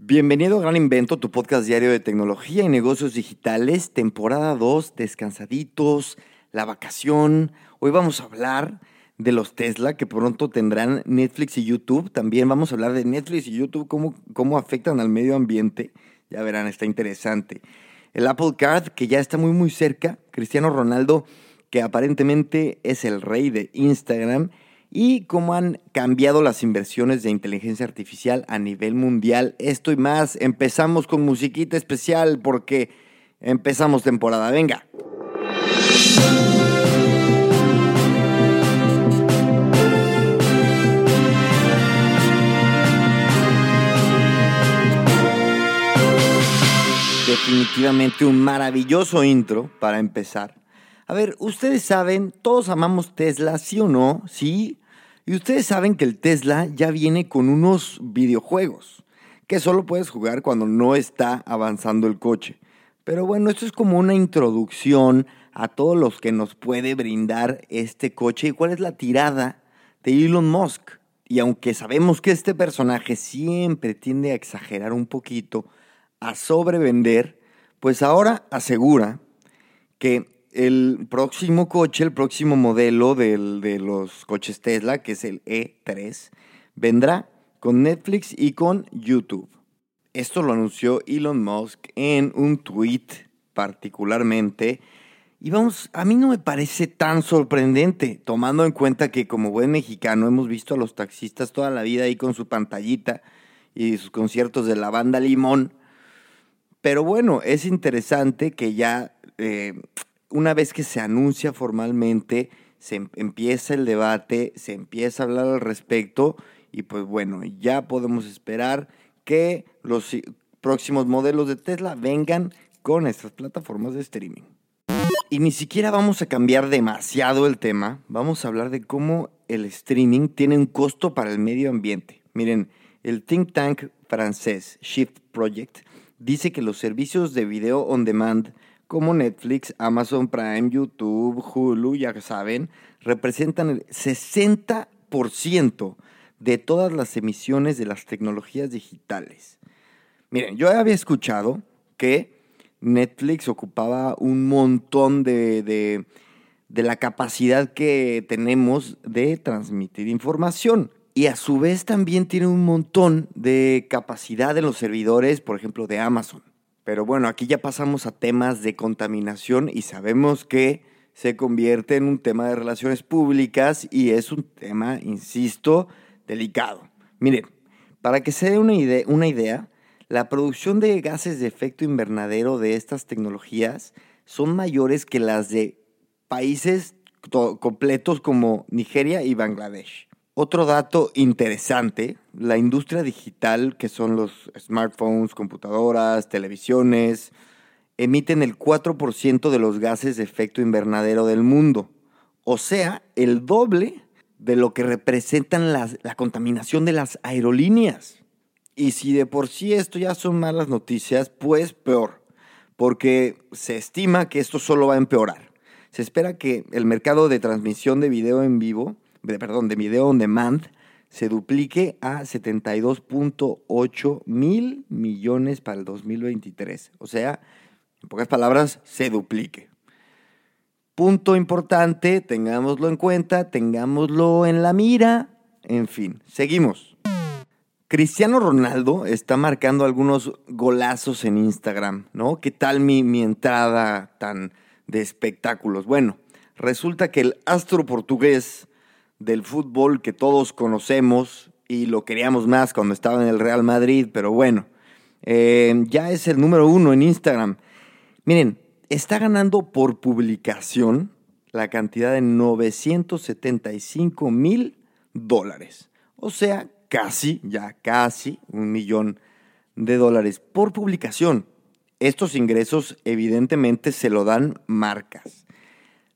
Bienvenido a Gran Invento, tu podcast diario de tecnología y negocios digitales, temporada 2, descansaditos, la vacación. Hoy vamos a hablar de los Tesla que pronto tendrán Netflix y YouTube. También vamos a hablar de Netflix y YouTube, cómo, cómo afectan al medio ambiente. Ya verán, está interesante. El Apple Card, que ya está muy muy cerca. Cristiano Ronaldo, que aparentemente es el rey de Instagram. Y cómo han cambiado las inversiones de inteligencia artificial a nivel mundial. Esto y más. Empezamos con musiquita especial porque empezamos temporada. Venga. Definitivamente un maravilloso intro para empezar. A ver, ustedes saben, todos amamos Tesla, ¿sí o no? Sí. Y ustedes saben que el Tesla ya viene con unos videojuegos que solo puedes jugar cuando no está avanzando el coche. Pero bueno, esto es como una introducción a todos los que nos puede brindar este coche y cuál es la tirada de Elon Musk. Y aunque sabemos que este personaje siempre tiende a exagerar un poquito, a sobrevender, pues ahora asegura que el próximo coche, el próximo modelo de los coches Tesla, que es el E3, vendrá con Netflix y con YouTube. Esto lo anunció Elon Musk en un tweet particularmente. Y vamos, a mí no me parece tan sorprendente, tomando en cuenta que como buen mexicano hemos visto a los taxistas toda la vida ahí con su pantallita y sus conciertos de la banda Limón. Pero bueno, es interesante que ya eh, una vez que se anuncia formalmente, se em, empieza el debate, se empieza a hablar al respecto y pues bueno, ya podemos esperar que los próximos modelos de Tesla vengan con estas plataformas de streaming. Y ni siquiera vamos a cambiar demasiado el tema, vamos a hablar de cómo el streaming tiene un costo para el medio ambiente. Miren, el think tank francés Shift Project dice que los servicios de video on demand como Netflix, Amazon Prime, YouTube, Hulu, ya saben, representan el 60% de todas las emisiones de las tecnologías digitales. Miren, yo había escuchado que Netflix ocupaba un montón de, de, la capacidad que tenemos de transmitir información. Y a su vez también tiene un montón de capacidad en los servidores, por ejemplo, de Amazon. Pero bueno, aquí ya pasamos a temas de contaminación y sabemos que se convierte en un tema de relaciones públicas y es un tema, insisto, delicado. Miren, para que se dé una idea, una idea, la producción de gases de efecto invernadero de estas tecnologías son mayores que las de países completos como Nigeria y Bangladesh. Otro dato interesante, la industria digital, que son los smartphones, computadoras, televisiones, emiten el 4% de los gases de efecto invernadero del mundo. O sea, el doble de lo que representan la contaminación de las aerolíneas. Y si de por sí esto ya son malas noticias, pues peor, porque se estima que esto solo va a empeorar. Se espera que el mercado de transmisión de video en vivo de, perdón, de video on demand se duplique a 72.8 mil millones para el 2023. O sea, en pocas palabras, se duplique. Punto importante, tengámoslo en cuenta, tengámoslo en la mira. En fin, seguimos. Cristiano Ronaldo está marcando algunos golazos en Instagram, ¿no? ¿Qué tal mi, mi entrada tan de espectáculos? Bueno, resulta que el astro portugués del fútbol que todos conocemos y lo queríamos más cuando estaba en el Real Madrid, pero bueno, eh, ya es el número uno en Instagram. Miren, está ganando por publicación la cantidad de 975 mil dólares. O sea, casi, ya casi un millón de dólares por publicación. Estos ingresos evidentemente se lo dan marcas.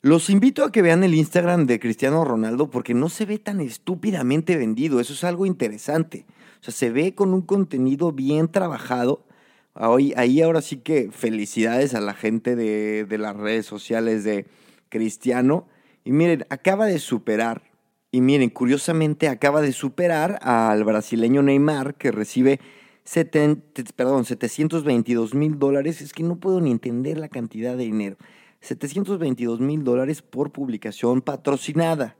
Los invito a que vean el Instagram de Cristiano Ronaldo porque no se ve tan estúpidamente vendido. Eso es algo interesante. O sea, se ve con un contenido bien trabajado. Ahí, ahora sí que felicidades a la gente de, de las redes sociales de Cristiano. Y miren, acaba de superar, y miren, curiosamente acaba de superar al brasileño Neymar que recibe perdón, 722 mil dólares. Es que no puedo ni entender la cantidad de dinero. 722 mil dólares por publicación patrocinada.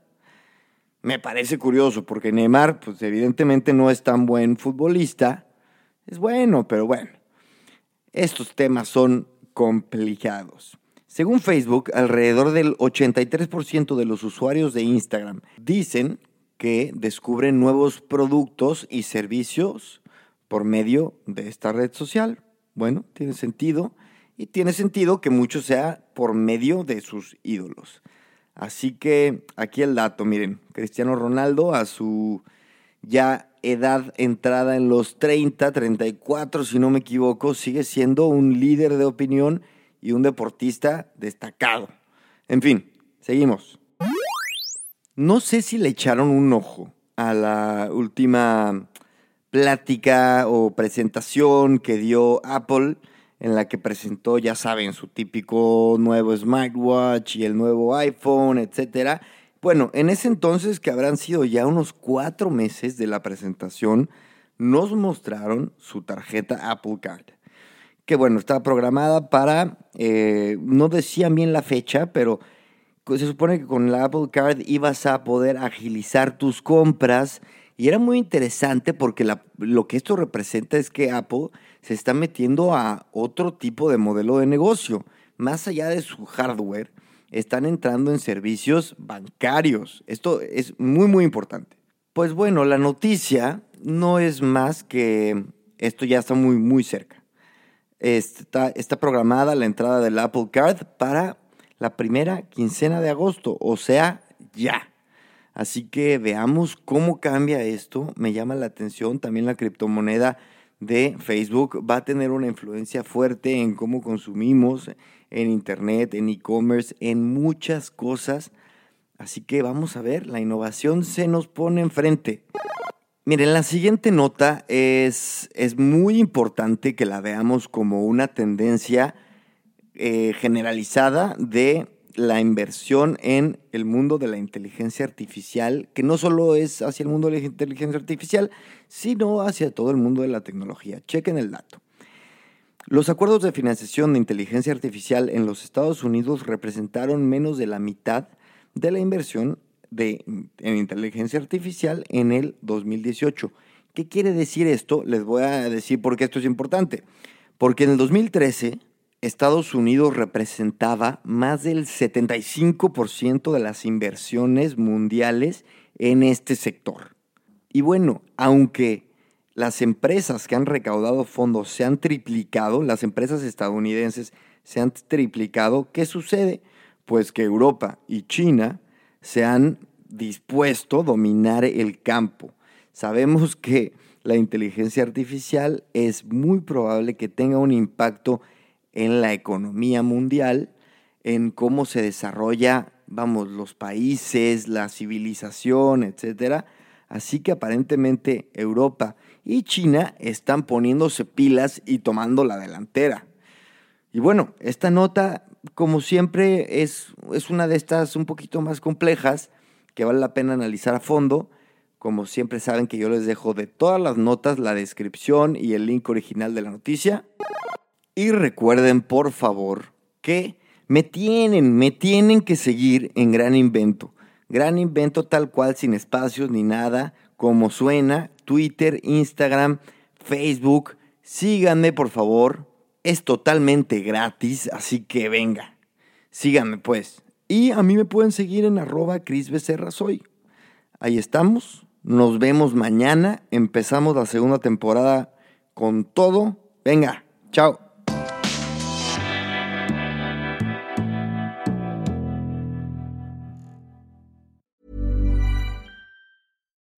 Me parece curioso porque Neymar, pues evidentemente no es tan buen futbolista. Es bueno, pero bueno. Estos temas son complicados. Según Facebook, alrededor del 83% de los usuarios de Instagram dicen que descubren nuevos productos y servicios por medio de esta red social. Bueno, tiene sentido y tiene sentido que mucho sea por medio de sus ídolos. Así que aquí el dato, miren, Cristiano Ronaldo a su ya edad entrada en los 30, 34 si no me equivoco, sigue siendo un líder de opinión y un deportista destacado. En fin, seguimos. No sé si le echaron un ojo a la última plática o presentación que dio Apple en la que presentó, ya saben, su típico nuevo smartwatch y el nuevo iPhone, etc. Bueno, en ese entonces, que habrán sido ya unos cuatro meses de la presentación, nos mostraron su tarjeta Apple Card. Que bueno, estaba programada para, eh, no decían bien la fecha, pero se supone que con la Apple Card ibas a poder agilizar tus compras. Y era muy interesante porque lo que esto representa es que Apple se está metiendo a otro tipo de modelo de negocio. Más allá de su hardware, están entrando en servicios bancarios. Esto es muy, muy importante. Pues bueno, la noticia no es más que esto ya está muy, muy cerca. Está, está programada la entrada del Apple Card para la primera quincena de agosto, o sea, ya. Así que veamos cómo cambia esto. Me llama la atención también la criptomoneda de Facebook va a tener una influencia fuerte en cómo consumimos en Internet, en e-commerce, en muchas cosas. Así que vamos a ver, la innovación se nos pone enfrente. Miren, la siguiente nota es, es muy importante que la veamos como una tendencia eh, generalizada de la inversión en el mundo de la inteligencia artificial, que no solo es hacia el mundo de la inteligencia artificial, sino hacia todo el mundo de la tecnología. Chequen el dato. Los acuerdos de financiación de inteligencia artificial en los Estados Unidos representaron menos de la mitad de la inversión de, en inteligencia artificial en el 2018. ¿Qué quiere decir esto? Les voy a decir por qué esto es importante. Porque en el 2013 Estados Unidos representaba más del 75% de las inversiones mundiales en este sector. Y bueno, aunque las empresas que han recaudado fondos se han triplicado, las empresas estadounidenses se han triplicado, ¿qué sucede? Pues que Europa y China se han dispuesto a dominar el campo. Sabemos que la inteligencia artificial es muy probable que tenga un impacto en la economía mundial, en cómo se desarrolla, vamos, los países, la civilización, etc. Así que aparentemente Europa y China están poniéndose pilas y tomando la delantera. Y bueno, esta nota, como siempre, es, es una de estas un poquito más complejas que vale la pena analizar a fondo. Como siempre saben que yo les dejo de todas las notas la descripción y el link original de la noticia. Y recuerden, por favor, que me tienen, me tienen que seguir en Gran Invento. Gran Invento tal cual, sin espacios ni nada, como suena, Twitter, Instagram, Facebook. Síganme, por favor. Es totalmente gratis, así que venga. Síganme, pues. Y a mí me pueden seguir en arroba Cris Becerra Soy. Ahí estamos. Nos vemos mañana. Empezamos la segunda temporada con todo. Venga, chao.